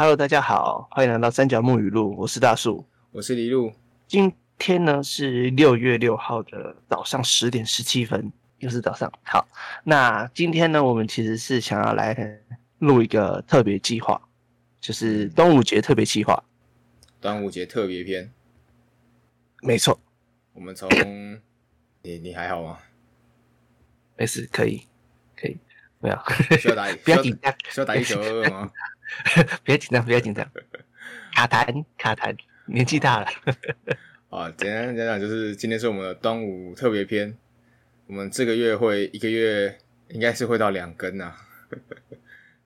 Hello，大家好，欢迎来到三角木语录，我是大树，我是黎路。今天呢是六月六号的早上十点十七分，又是早上。好，那今天呢，我们其实是想要来录一个特别计划，就是端午节特别计划。端午节特别篇，没错。我们从你你还好吗？没事，可以，可以，没有。需要打 不要紧张，需要打一九二二吗？不要紧张，不要紧张。卡痰，卡痰，年纪大了。啊，简单讲讲，就是今天是我们的端午特别篇。我们这个月会一个月应该是会到两根呐，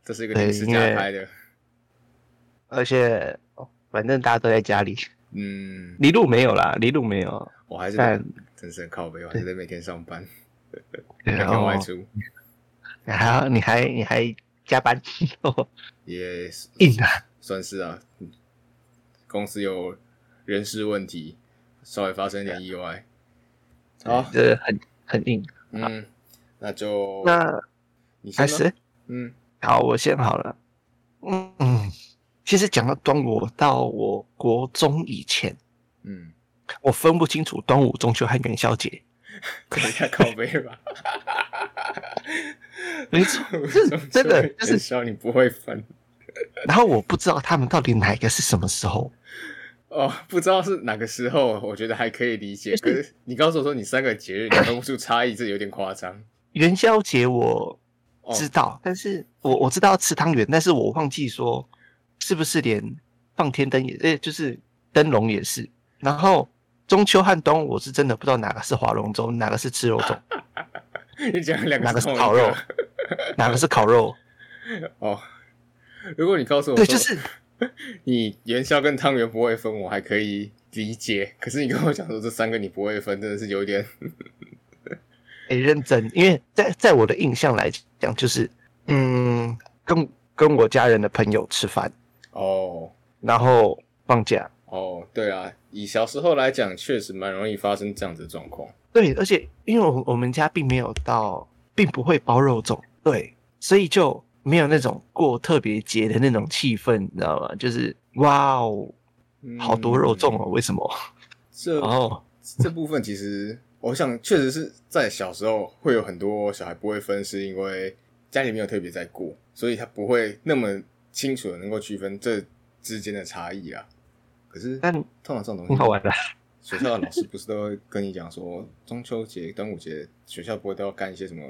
这是一个临时加拍的。而且，反正大家都在家里。嗯，离路没有啦，离路没有。我还是真是很靠背，我还是得每天上班，每天外出。还你还你还加班？也硬啊，算是啊。公司有人事问题，稍微发生一点意外。好，这很很硬。嗯，那就那你开始。嗯，好，我先好了。嗯嗯，其实讲到端午，到我国中以前，嗯，我分不清楚端午、中秋和元宵节。可能太靠背吧？没错，真的就是笑你不会分。然后我不知道他们到底哪个是什么时候。哦，不知道是哪个时候，我觉得还可以理解。可是你告诉我说你三个节日你分不出差异，这有点夸张。元宵节我知道，但是我我知道吃汤圆，但是我忘记说是不是连放天灯也，诶，就是灯笼也是。然后中秋和冬，我是真的不知道哪个是划龙舟，哪个是吃肉粽。你讲两个，哪个是烤肉？哪个是烤肉？哦，如果你告诉我，对，就是 你元宵跟汤圆不会分，我还可以理解。可是你跟我讲说这三个你不会分，真的是有点，哎，认真。因为在在我的印象来讲，就是嗯，跟跟我家人的朋友吃饭哦，然后放假哦，对啊，以小时候来讲，确实蛮容易发生这样子的状况。对，而且因为我我们家并没有到，并不会包肉粽，对，所以就没有那种过特别节的那种气氛，你知道吗？就是哇哦，好多肉粽哦，为什么？这哦，这部分其实我想，确实是在小时候会有很多小孩不会分，是因为家里没有特别在过，所以他不会那么清楚的能够区分这之间的差异啊。可是，但通常这种东西很好玩的。学校的老师不是都会跟你讲说，中秋节、端午节学校不会都要干一些什么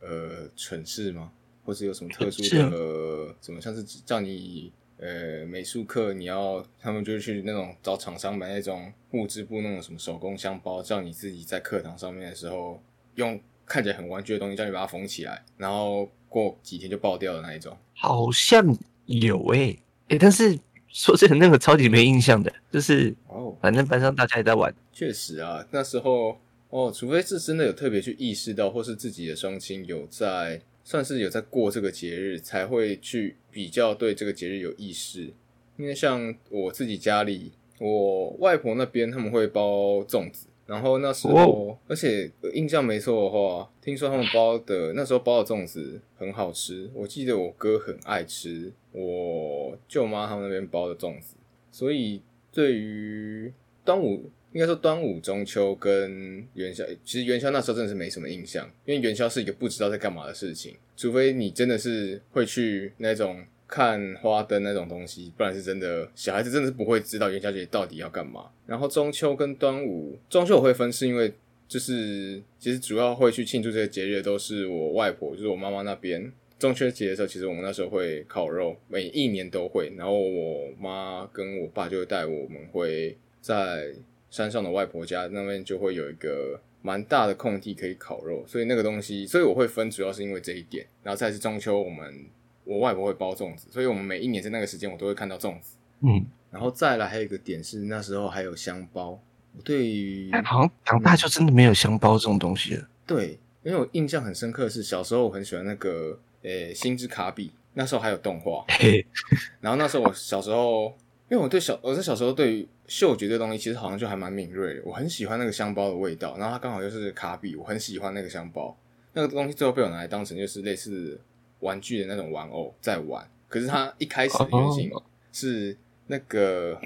呃蠢事吗？或是有什么特殊的什么，像是叫你呃美术课你要，他们就去那种找厂商买那种木质布那种什么手工箱包，叫你自己在课堂上面的时候用看起来很玩具的东西，叫你把它缝起来，然后过几天就爆掉的那一种。好像有诶诶，但是。说真的，那个超级没印象的，就是哦，反正班上大家也在玩。确实啊，那时候哦，除非是真的有特别去意识到，或是自己的双亲有在，算是有在过这个节日，才会去比较对这个节日有意识。因为像我自己家里，我外婆那边他们会包粽子。然后那时候，而且印象没错的话，听说他们包的那时候包的粽子很好吃。我记得我哥很爱吃我舅妈他们那边包的粽子，所以对于端午，应该说端午、中秋跟元宵，其实元宵那时候真的是没什么印象，因为元宵是一个不知道在干嘛的事情，除非你真的是会去那种。看花灯那种东西，不然是真的小孩子真的是不会知道元宵节到底要干嘛。然后中秋跟端午，中秋我会分，是因为就是其实主要会去庆祝这些节日都是我外婆，就是我妈妈那边。中秋节的时候，其实我们那时候会烤肉，每一年都会。然后我妈跟我爸就会带我们会在山上的外婆家那边就会有一个蛮大的空地可以烤肉，所以那个东西，所以我会分，主要是因为这一点。然后再是中秋，我们。我外婆会包粽子，所以我们每一年在那个时间，我都会看到粽子。嗯，然后再来还有一个点是，那时候还有香包。对于好像长大就真的没有香包这种东西了。对，因为我印象很深刻是小时候我很喜欢那个诶星之卡比，那时候还有动画。然后那时候我小时候，因为我对小我在小时候对于嗅觉这东西其实好像就还蛮敏锐的，我很喜欢那个香包的味道。然后它刚好又是卡比，我很喜欢那个香包。那个东西最后被我拿来当成就是类似。玩具的那种玩偶在玩，可是它一开始的原型是那个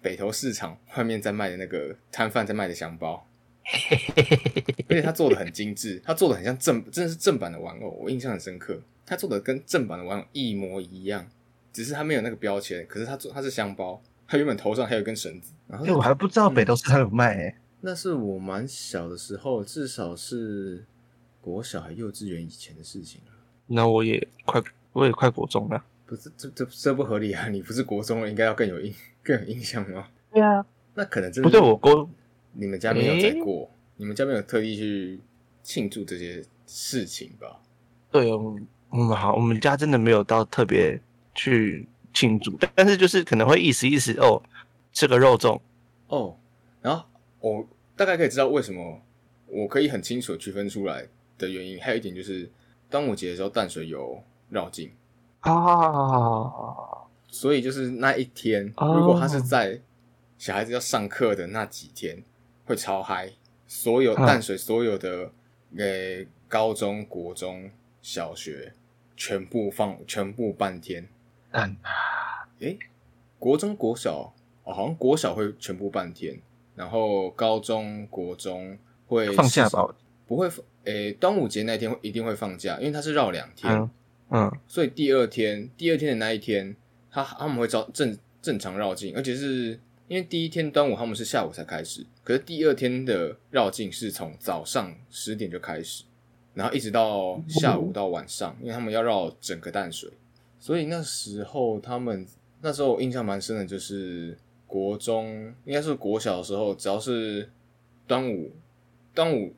北投市场外面在卖的那个摊贩在卖的香包，而且他做的很精致，他做的很像正，真的是正版的玩偶，我印象很深刻。他做的跟正版的玩偶一模一样，只是他没有那个标签，可是他做他是香包，他原本头上还有一根绳子。然后哎，我还不知道北投市场有卖诶。那是我蛮小的时候，至少是国小还幼稚园以前的事情了。那我也快，我也快国中了。不是，这这这不合理啊！你不是国中了，应该要更有印更有印象吗？对啊，那可能真的不对，我国你们家没有在过，你们家没有特地去庆祝这些事情吧？对，我们我们好，我们家真的没有到特别去庆祝，但但是就是可能会意思意思哦，吃个肉粽哦，然后我大概可以知道为什么我可以很清楚的区分出来的原因，还有一点就是端午节的时候淡水有绕境。啊，所以就是那一天，哦如果他是在小孩子要上课的那几天，会超嗨，所有嗯。淡水所有的呃高中国中小学全部放全部半天，嗯，诶，国中国小哦，好像国小会全部半天，然后高中国中会放假吧？不会放，诶，端午节那天会一定会放假，因为它是绕两天。嗯嗯，所以第二天，第二天的那一天，他他们会照正正常绕境，而且是因为第一天端午他们是下午才开始，可是第二天的绕境是从早上十点就开始，然后一直到下午到晚上，因为他们要绕整个淡水，所以那时候他们那时候我印象蛮深的，就是国中应该是国小的时候，只要是端午端午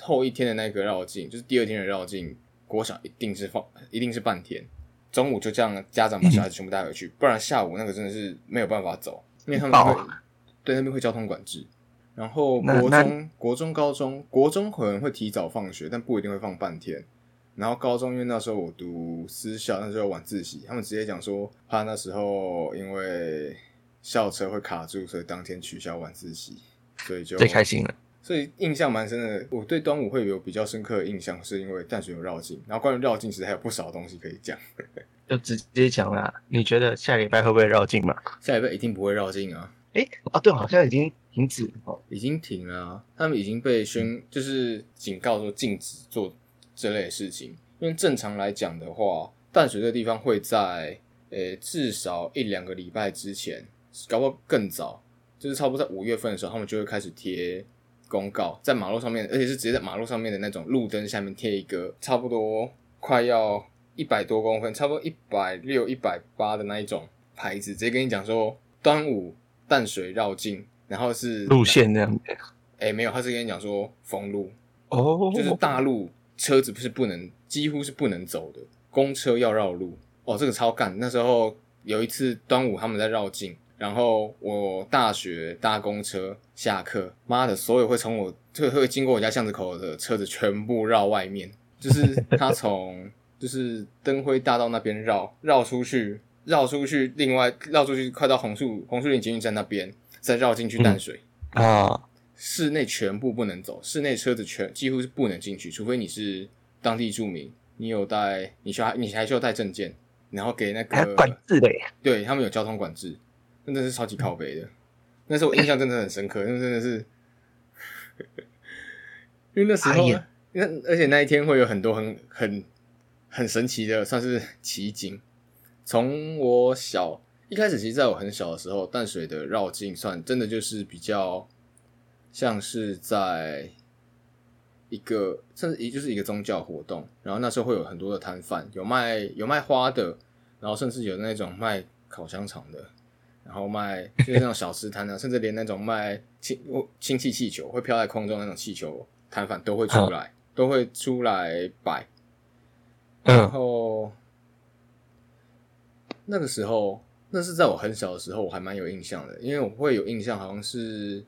后一天的那个绕境，就是第二天的绕境。国小一定是放，一定是半天，中午就这样家长把小孩子全部带回去，不然下午那个真的是没有办法走，因为他们会对那边会交通管制。然后国中、国中、高中，国中可能会提早放学，但不一定会放半天。然后高中因为那时候我读私校，那时候晚自习，他们直接讲说，怕那时候因为校车会卡住，所以当天取消晚自习，所以就最开心了。所以印象蛮深的。我对端午会有比较深刻的印象，是因为淡水有绕境，然后关于绕境其实还有不少东西可以讲。就直接讲啦。你觉得下礼拜会不会绕境嘛？下礼拜一定不会绕境啊，哎，啊，对，好像已经停止哦。已经停了啊，他们已经被宣就是警告说禁止做这类的事情。因为正常来讲的话，淡水这个地方会在呃至少一两个礼拜之前，搞不好更早，就是差不多在五月份的时候，他们就会开始贴公告在马路上面，而且是直接在马路上面的那种路灯下面贴一个差不多快要一百多公分，差不多一百六、一百八的那一种牌子，直接跟你讲说端午淡水绕境，然后是路线那样子。哎、没有，他是跟你讲说封路，哦，就是大路车子不是不能，几乎是不能走的，公车要绕路。哦，这个超干。那时候有一次端午他们在绕境，然后我大学搭公车下课，妈的，所有会从我会会经过我家巷子口的车子全部绕外面，就是他从就是灯辉大道那边绕绕出去，绕出去，另外绕出去快到红树红树林捷运站那边，再绕进去淡水。啊，室内全部不能走，室内车子全几乎是不能进去，除非你是当地住民，你有带，你需要你还需要带证件，然后给那个管，制的耶。对他们有交通管制，真的是超级靠北的。那时候我印象真的很深刻，那真的是，因为那时候那而且那一天会有很多很很很神奇的，算是奇景。从我小一开始，其实在我很小的时候，淡水的绕境算真的就是比较像是在一个，甚至也就是一个宗教活动。然后那时候会有很多的摊贩，有卖有卖花的，然后甚至有那种卖烤香肠的，然后卖就是那种小吃摊啊，甚至连那种卖氢氢气气球会飘在空中那种气球摊贩都会出来，都会出来摆。然嗯，后那个时候，那是在我很小的时候，我还蛮有印象的，因为我会有印象，好像是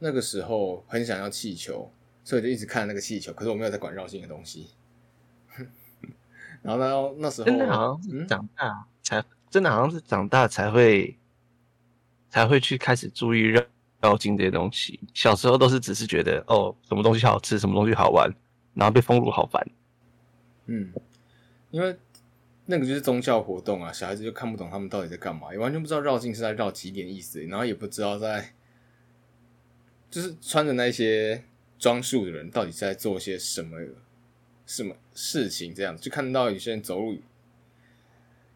那个时候很想要气球，所以就一直看那个气球，可是我没有在管绕性的东西。然后呢，那时候真的好像是嗯长大才，真的好像是长大才会才会去开始注意绕绕境这些东西。小时候都是只是觉得哦，什么东西好吃，什么东西好玩，然后被封路好烦。嗯，因为那个就是宗教活动啊，小孩子就看不懂他们到底在干嘛，也完全不知道绕境是在绕几点意思，然后也不知道在，就是穿着那些装束的人到底在做些什么什么事情，这样就看到有些人走路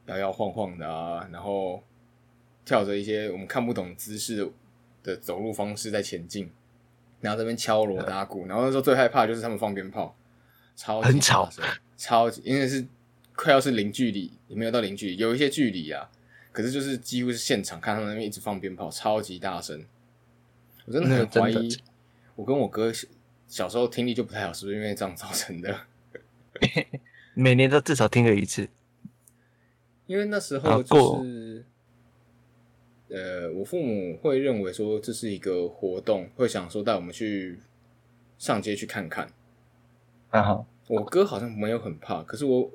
摇摇晃晃的啊，然后跳着一些我们看不懂姿势的走路方式在前进，然后这边敲锣打鼓，然后那时候最害怕就是他们放鞭炮，超很吵，超级因为是。快要是零距离，也没有到零距离，有一些距离啊。可是就是几乎是现场看他们那边一直放鞭炮，超级大声。我真的很怀疑，我跟我哥小时候听力就不太好，是不是因为这样造成的？每年都至少听了一次。因为那时候就是，呃，我父母会认为说这是一个活动，会想说带我们去上街去看看。啊好，我哥好像没有很怕，可是我。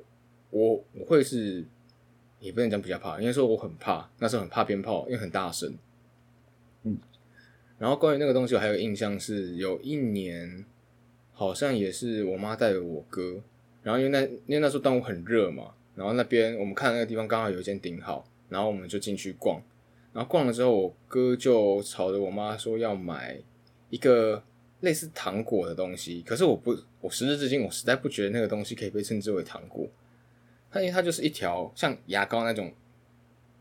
我我会是，也不能讲比较怕，应该说我很怕，那时候很怕鞭炮，因为很大声。嗯，然后关于那个东西，我还有印象是，有一年好像也是我妈带着我哥，然后因为那因为那时候端午很热嘛，然后那边我们看那个地方刚好有一间顶好，然后我们就进去逛，然后逛了之后，我哥就吵着我妈说要买一个类似糖果的东西，可是我不，我时至至今我实在不觉得那个东西可以被称之为糖果。它因为它就是一条像牙膏那种，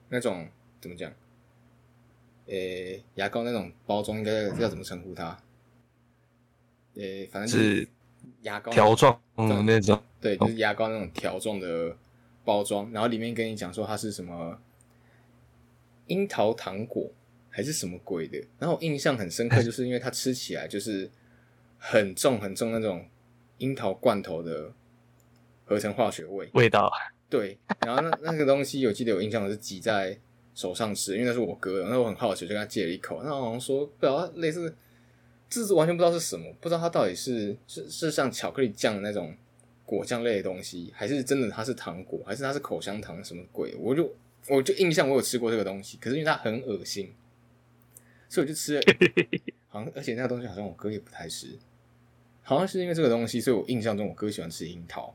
那种怎么讲？诶，牙膏那种包装应该要怎么称呼它？诶，反正是牙膏条状的那种，对，就是牙膏那种条状的包装，然后里面跟你讲说它是什么樱桃糖果还是什么鬼的，然后我印象很深刻，就是因为它吃起来就是很重很重那种樱桃罐头的。合成化学味味道，对，然后那那个东西，我记得有印象是挤在手上吃，因为那是我哥的，那我很好奇，就跟他借了一口，那好像说不知道类似，这是完全不知道是什么，不知道它到底是是是像巧克力酱的那种果酱类的东西，还是真的它是糖果，还是它是口香糖什么鬼？我就我就印象我有吃过这个东西，可是因为它很恶心，所以我就吃了，好像而且那个东西好像我哥也不太吃，好像是因为这个东西，所以我印象中我哥喜欢吃樱桃。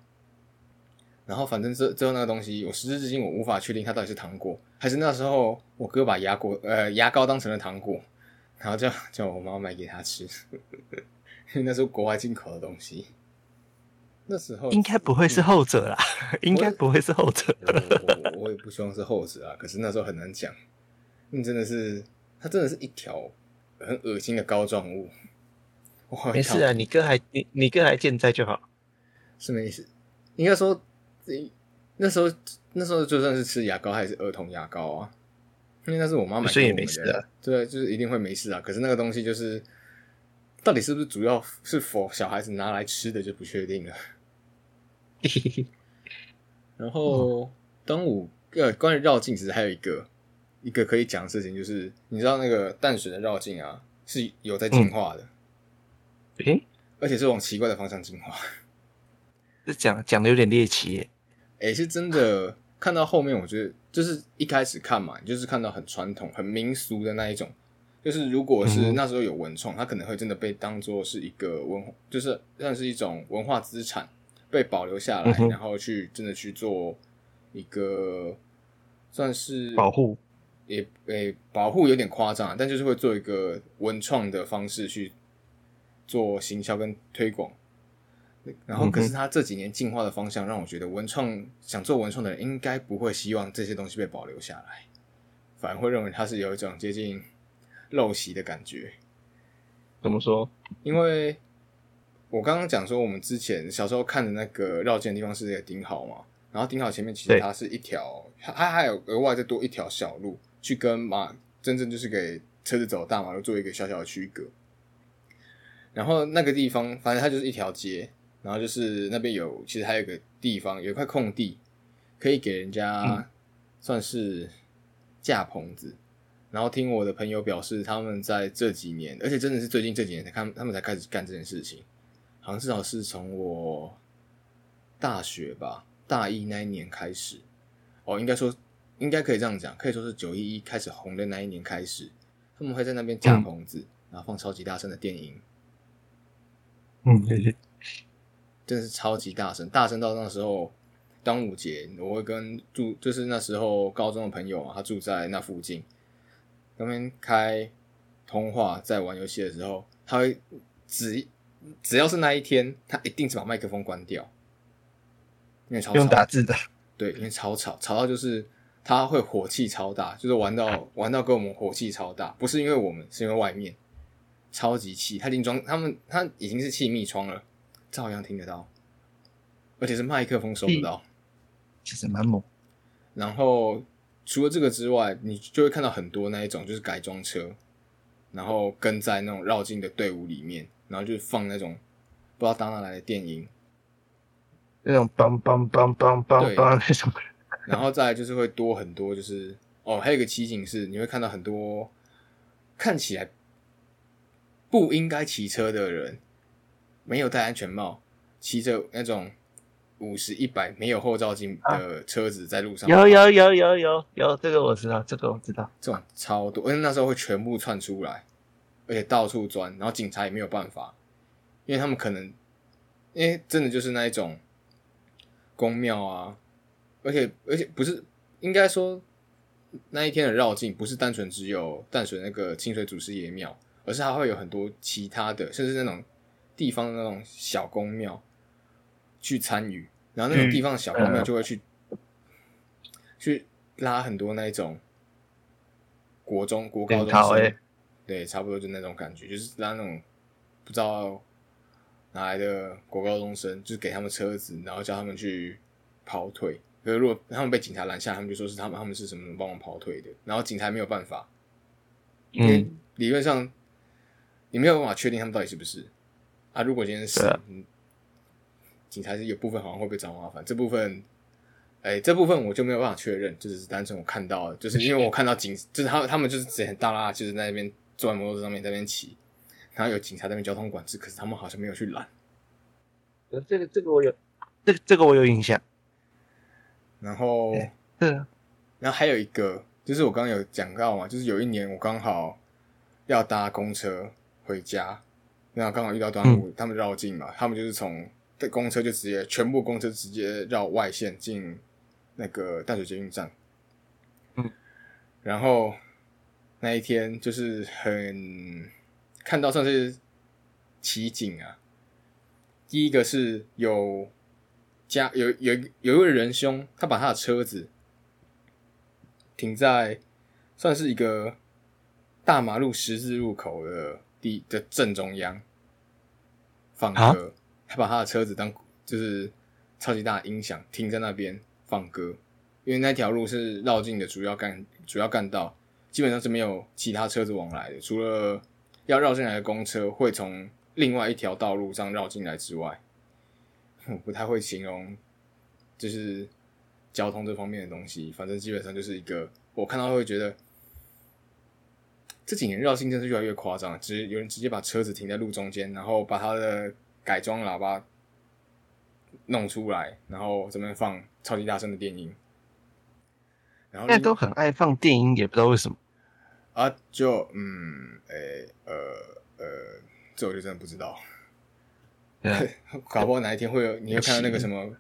然后反正这最后那个东西，我时至至今我无法确定它到底是糖果，还是那时候我哥把牙果呃牙膏当成了糖果，然后叫叫我妈买给他吃，因 为那时候国外进口的东西。那时候应该不会是后者啦，应该不会是后者。我我也不希望是后者啊，可是那时候很难讲，那真的是它真的是一条很恶心的膏状物。没事啊，你哥还你你哥还健在就好，是没事，应该说。那时候，那时候就算是吃牙膏还是儿童牙膏啊，因为那是我妈买所以也没事的。对，就是一定会没事啊。可是那个东西就是，到底是不是主要是否小孩子拿来吃的就不确定了。然后端午呃，关于绕境，其实还有一个一个可以讲的事情，就是你知道那个淡水的绕境啊，是有在进化的。诶，而且是往奇怪的方向进化。这讲讲的有点猎奇耶。哎，是真的。看到后面，我觉得就是一开始看嘛，就是看到很传统、很民俗的那一种。就是如果是那时候有文创，它可能会真的被当做是一个文，就是算是一种文化资产被保留下来，然后去真的去做一个算是保护，也诶保护有点夸张，但就是会做一个文创的方式去做行销跟推广。然后，可是他这几年进化的方向让我觉得，文创想做文创的人应该不会希望这些东西被保留下来，反而会认为它是有一种接近陋习的感觉。怎么说？因为我刚刚讲说，我们之前小时候看的那个绕境的地方是那个顶好嘛，然后顶好前面其实它是一条，它还有额外再多一条小路，去跟马真正就是给车子走大马路做一个小小的区隔。然后那个地方，反正它就是一条街。然后就是那边有，其实还有个地方，有一块空地，可以给人家算是架棚子。然后听我的朋友表示，他们在这几年，而且真的是最近这几年才看，他们才开始干这件事情。好像至少是从我大学吧，大一那一年开始。哦，应该说，应该可以这样讲，可以说是九一一开始红的那一年开始，他们会在那边架棚子，然后放超级大声的电影。嗯，谢谢。真的是超级大声，大声到那时候端午节，我会跟住就是那时候高中的朋友啊，他住在那附近，那边开通话在玩游戏的时候，他会只只要是那一天，他一定是把麦克风关掉，因为超用吵打字的，对，因为超吵，吵到就是他会火气超大，就是玩到玩到跟我们火气超大，不是因为我们，是因为外面。超级气，他已经装他们他已经是气密窗了，照样听得到，而且是麦克风收不到。其实蛮猛。然后除了这个之外，你就会看到很多那一种就是改装车，然后跟在那种绕境的队伍里面，然后就放那种不知道打哪来的电音，那种梆梆梆梆梆对梆那种，然后再来就是会多很多，就是哦，还有一个奇景是你会看到很多看起来不应该骑车的人，没有戴安全帽，骑着那种五十一百没有后照镜的车子在路上跑，有有有有有有，这个我知道，这个我知道。这种超多，因为那时候会全部窜出来，而且到处钻，然后警察也没有办法，因为他们可能，因为真的就是那一种宫庙啊，而且而且不是应该说那一天的绕境不是单纯只有淡水那个清水祖师爷庙，而是还会有很多其他的，甚至那种地方的那种小宫庙去参与，然后那种嗯地方的小宫庙嗯就会去、去拉很多那一种国中、国高中生，对，差不多就那种感觉，就是拉那种不知道哪来的国高中生，就是给他们车子，然后叫他们去跑腿。可是如果他们被警察拦下，他们就说是他们他们是什么帮忙跑腿的，然后警察没有办法，因为嗯，理论上你没有办法确定他们到底是不是啊。如果今天是，警察是有部分好像会被找麻烦，这部分，哎、这部分我就没有办法确认，就只是单纯我看到的，就是因为我看到警，就是他他们就是直接很大拉，就是在那边坐在摩托车上面在那边骑，然后有警察在那边交通管制，可是他们好像没有去拦。这个这个我有，这个这个我有印象。然后，对是啊，然后还有一个，就是我刚刚有讲到嘛，就是有一年我刚好要搭公车回家，然后刚好遇到端午，他们绕境嘛，他们就是从的公车就直接全部公车直接绕外线进那个淡水捷运站，嗯，然后那一天就是很看到算是奇景啊，第一个是有家有有有一位仁兄，他把他的车子停在算是一个大马路十字路口的地的正中央放啊？歌，他把他的车子当就是超级大的音响停在那边放歌，因为那条路是绕境的主要干主要干道，基本上是没有其他车子往来的，除了要绕进来的公车会从另外一条道路上绕进来之外，我不太会形容就是交通这方面的东西，反正基本上就是一个我看到会觉得这几年绕境真是越来越夸张，直有人直接把车子停在路中间，然后把他的改装喇叭弄出来，然后这边放超级大声的电音，然后都很爱放电音，也不知道为什么。啊，就嗯，诶、呃呃，这我就真的不知道。搞不好哪一天会有，你会看到那个什么，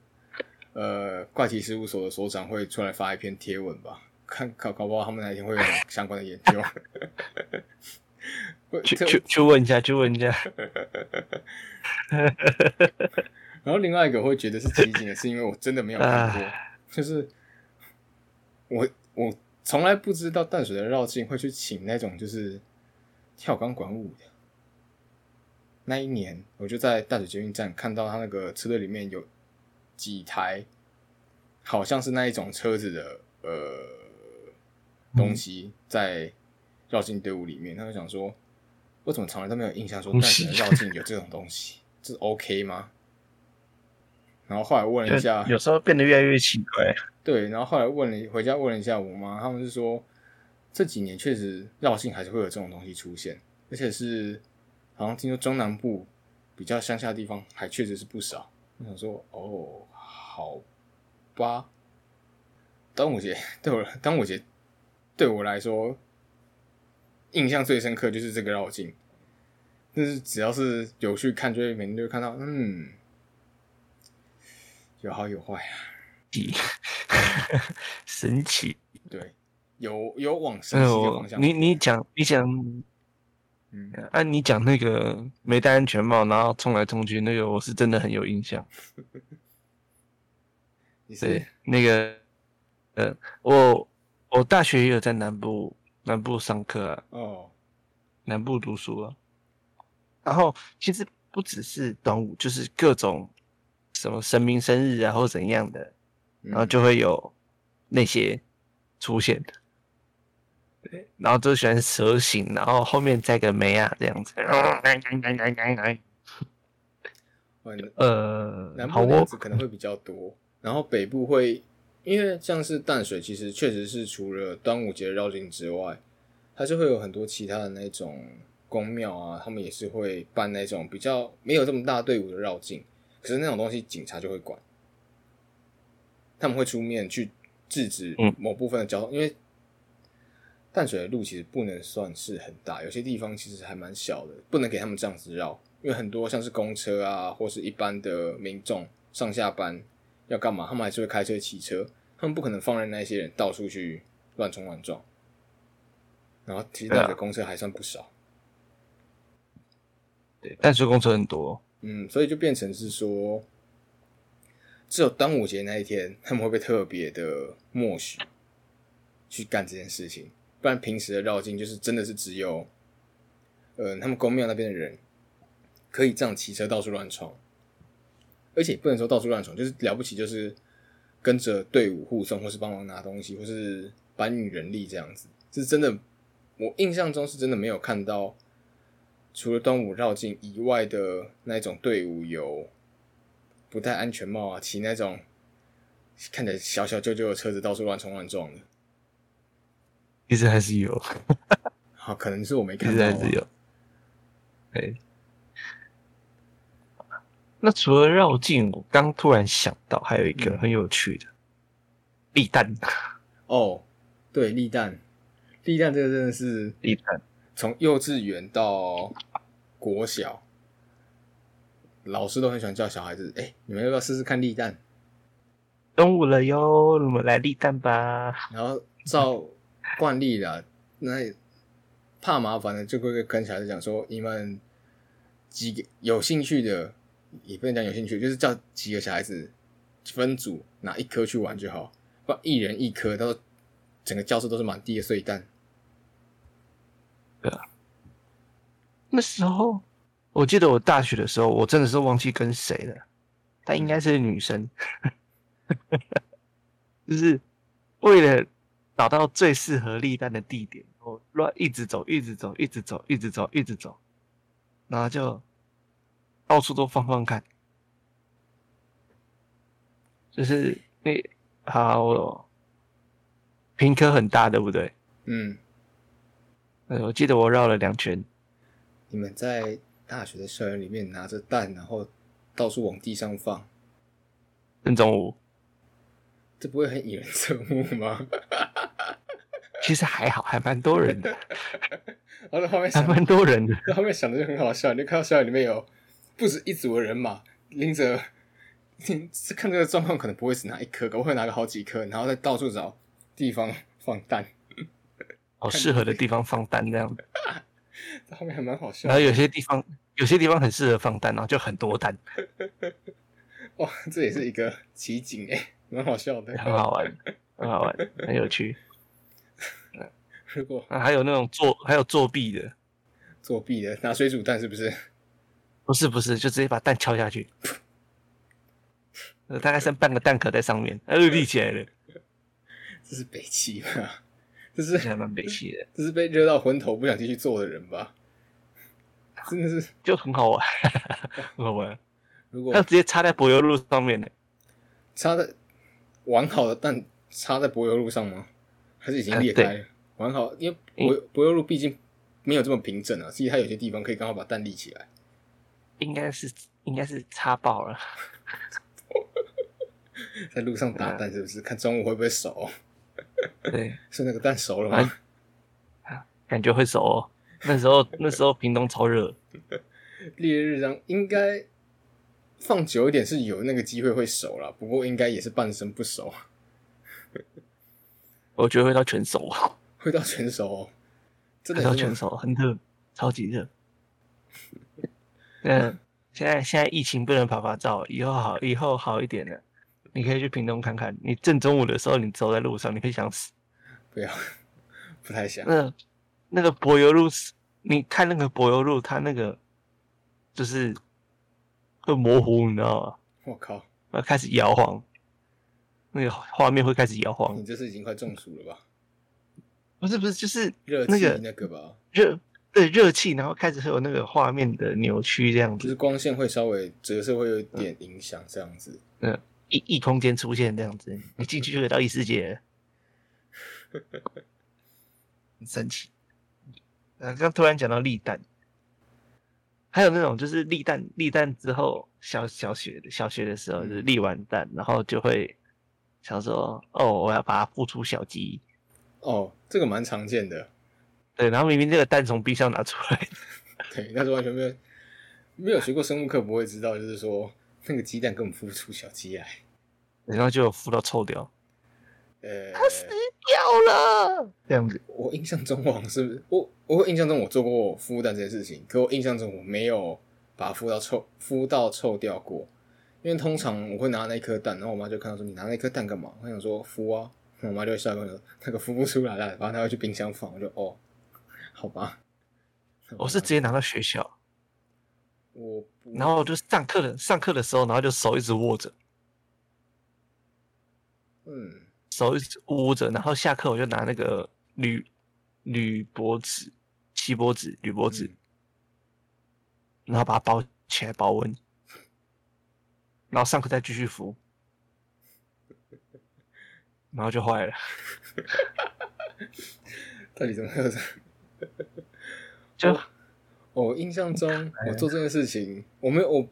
呃，怪奇事务所的所长会出来发一篇贴文吧？看搞搞不好他们哪一天会有 相关的研究。去去去问一下，去问一下。然后另外一个会觉得是奇景的，是因为我真的没有看过，就是我我从来不知道淡水的绕境会去请那种就是跳钢管舞的。那一年，我就在淡水捷运站看到他那个车队里面有几台，好像是那一种车子的呃东西在绕境队伍里面。他就想说，我怎么从来都没有印象说淡水的绕境有这种东西，这 OK 吗？然后后来问了一下，有时候变得越来越奇怪。对，然后后来问了回家问了一下我妈，他们是说这几年确实绕境还是会有这种东西出现，而且是好像听说中南部比较乡下的地方还确实是不少。我想说，哦，好吧，端午节对我端午节对我来说印象最深刻就是这个绕境，就是只要是有去看，就会每天就会看到，嗯，有好有坏啊。奇，神奇。对，有有往神奇的方向。你你讲你讲，嗯，啊，你讲那个没戴安全帽，然后冲来冲去，那个我是真的很有印象。对，那个，呃，我我大学也有在南部南部上课啊。哦。南部读书啊。然后其实不只是端午，就是各种什么神明生日啊，或怎样的，然后就会有那些出现的。对，然后就喜欢蛇形，然后后面再个梅啊这样子。呃，南部样子可能会比较多。然后北部会，因为像是淡水，其实确实是除了端午节绕境之外，它就会有很多其他的那种宫庙啊，他们也是会办那种比较没有这么大队伍的绕境，可是那种东西警察就会管，他们会出面去制止某部分的交通，因为淡水的路其实不能算是很大，有些地方其实还蛮小的，不能给他们这样子绕，因为很多像是公车啊，或是一般的民众上下班。要干嘛？他们还是会开车、骑车，他们不可能放任那些人到处去乱冲乱撞。然后其实淡水公车还算不少，对，淡水公车很多，嗯，所以就变成是说，只有端午节那一天他们会被特别的默许去干这件事情，不然平时的绕境就是真的是只有，呃，他们公庙那边的人可以这样骑车到处乱闯。而且不能说到处乱闯，就是了不起，就是跟着队伍护送，或是帮忙拿东西，或是搬运人力这样子。是真的，我印象中是真的没有看到，除了端午绕境以外的那种队伍有不戴安全帽啊，骑那种看起来小小旧旧的车子到处乱冲乱撞的。其实还是有，好，可能是我没看到，还是有，对。那除了绕境，我刚突然想到还有一个很有趣的立蛋。哦，对，立蛋，立蛋这个真的是立蛋，从幼稚园到国小，老师都很喜欢叫小孩子：“哎，你们要不要试试看立蛋？中午了哟，我们来立蛋吧。”然后照惯例啦，那怕麻烦的就会跟小孩子讲说：“你们几个有兴趣的。”也不能讲有兴趣，就是叫几个小孩子分组拿一颗去玩就好，不一人一颗，到整个教室都是满地的碎蛋。对啊，那时候我记得我大学的时候，我真的是忘记跟谁了，但应该是女生，就是为了找到最适合立蛋的地点，我乱一直走，一直走，一直走，一直走，一直走，然后就。到处都放放看，就是那好，平科很大，对不对？嗯。呃，我记得我绕了两圈。你们在大学的校园里面拿着蛋，然后到处往地上放。正中午。这不会很引人侧目吗？其实还好，还蛮多人的。然后后面还蛮多人的，后面想的就很好笑，你就看到校园里面有。不止一组的人马拎着，看这个状况，可能不会只拿一颗，可能会拿个好几颗，然后再到处找地方放蛋，好适合的地方放蛋这样子。后面还蛮好笑。然后有些地方，有些地方很适合放蛋，然后就很多蛋。哇，这也是一个奇景哎，蛮好笑的，很好玩，很好玩，很有趣。如果还有那种作，还有作弊的，作弊的拿水煮蛋是不是？不是不是，就直接把蛋敲下去，大概剩半个蛋壳在上面，它就立起来了。这是北齐吗？这是还蛮北气的。这是被热到昏头不想继续做的人吧？真的是就很好玩，很好玩。如果他直接插在柏油路上面呢？插在完好的蛋插在柏油路上吗？还是已经裂开？完好，因为柏柏油路毕竟没有这么平整啊，所以它有些地方可以刚好把蛋立起来。应该是应该是插爆了，在路上打蛋是不是？看中午会不会熟？对，是那个蛋熟了吗？感觉会熟哦。那时候 那时候屏东超热，烈日上应该放久一点是有那个机会会熟了，不过应该也是半生不熟，我觉得会到全熟，会到全熟哦，真的会到全熟，很热，超级热。嗯，现在现在疫情不能拍拍照，以后好以后好一点了，你可以去屏东看看。你正中午的时候，你走在路上，你会想死。不要，不太想。那那个柏油路，你看那个柏油路，它那个就是会模糊，你知道吗？我靠，要开始摇晃，那个画面会开始摇晃。你这是已经快中暑了吧？不是不是，就是热那个那个吧，热。对热气，然后开始会有那个画面的扭曲，这样子，就是光线会稍微折射，会有点影响，这样子。嗯，异异空间出现这样子，你进去就可以到异世界，很神奇。啊，刚突然讲到立蛋，还有那种就是立蛋，立蛋之后，小小学小学的时候就是立完蛋，然后就会想说，哦，我要把它孵出小鸡。哦，这个蛮常见的。对，然后明明这个蛋从冰箱拿出来，对，但是完全没有没有学过生物课，不会知道，就是说那个鸡蛋根本孵不出小鸡来，然后就孵到臭掉，呃，它死掉了，这样子。我印象中，我是我我印象中我做过孵蛋这件事情，可我印象中我没有把它孵到臭孵到臭掉过，因为通常我会拿那颗蛋，然后我妈就看到说你拿那颗蛋干嘛？我想说孵啊，我妈就会笑跟我说那个孵不出来了，然后她会去冰箱放，我就哦。好吧，我是直接拿到学校，我然后就上课的上课的时候，然后就手一直握着，嗯，手一直捂着，然后下课我就拿那个铝铝箔纸、锡箔纸、铝箔纸，然后把它包起来保温，然后上课再继续敷，然后就坏了 到底怎么回事？就我印象中，我做这件事情，我没有我，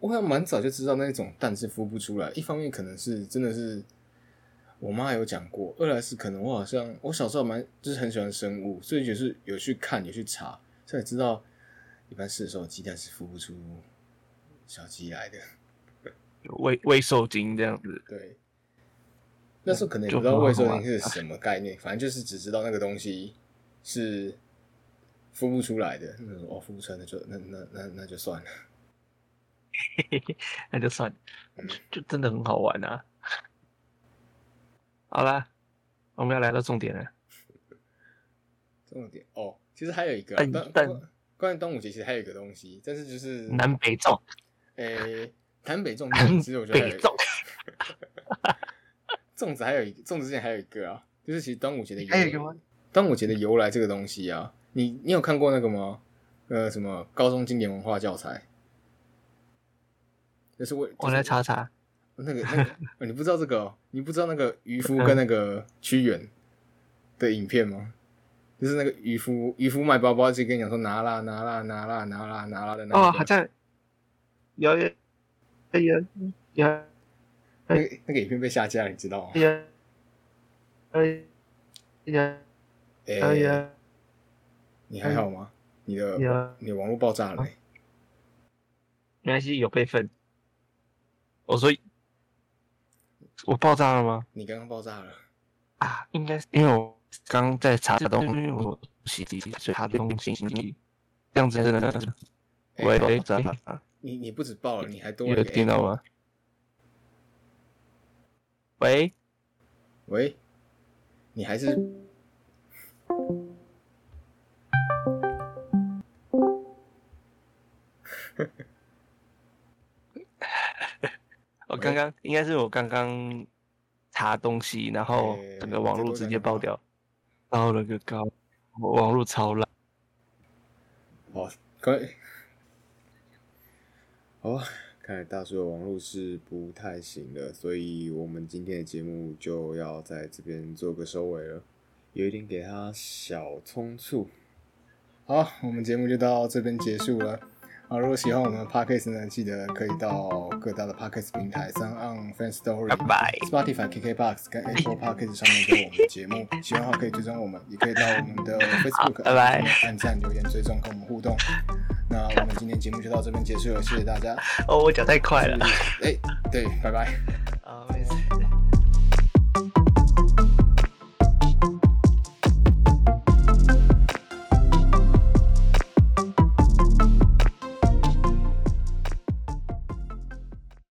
我好像蛮早就知道那种蛋是孵不出来。一方面可能是真的是我妈有讲过，二来是可能我好像我小时候蛮就是很喜欢生物，所以就是有去看有去查，才知道一般是的时候鸡蛋是孵不出小鸡来的，未未受精这样子。对，那时候可能也不知道未受精是什么概念，反正就是只知道那个东西。是孵不出来的，那哦，孵不出来那就那那那那就算了，那就算了，就真的很好玩啊！好啦，我们要来到重点了。重点哦，其实还有一个，但但关于端午节其实还有一个东西，但是就是南北粽，诶，南北粽，南北粽，粽子还有一个 粽子之前还有一个啊，就是其实端午节的还有一个吗？端午节的由来这个东西啊，你你有看过那个吗？呃，什么高中经典文化教材？就是为我来查查那个那个，你不知道这个？你不知道那个渔夫跟那个屈原的影片吗？就是那个渔夫渔夫卖包包，就跟你讲说拿啦拿啦拿啦拿啦拿啦的那个。哦，好像有有有有，那个那个影片被下架，你知道吗？有有有。哎呀，你还好吗？你的你网络爆炸了没？没关系，有备份。我说我爆炸了吗？你刚刚爆炸了啊？应该是因为我刚在查东西，我洗地所以它的东西这样子真的是喂喂炸了。你你不止爆了，你还多有听到吗？喂喂，你还是？我刚刚应该是我刚刚查东西，然后整个网络直接爆掉，爆了个高，网络超烂。好，可以。好，看来大叔的网络是不太行的，所以我们今天的节目就要在这边做个收尾了。有一点给他小匆促。好，我们节目就到这边结束了。啊，如果喜欢我们的 podcast 呢，记得可以到各大的 podcast 平台，像 on Fan Story、Spotify、KKBox 跟 Apple Podcast 上面给我们的节目。喜欢的话可以追踪我们，也可以到我们的 Facebook 拜拜，按赞、留言、追踪，跟我们互动。那我们今天节目就到这边结束了，谢谢大家。哦，我讲太快了。哎，对，拜拜。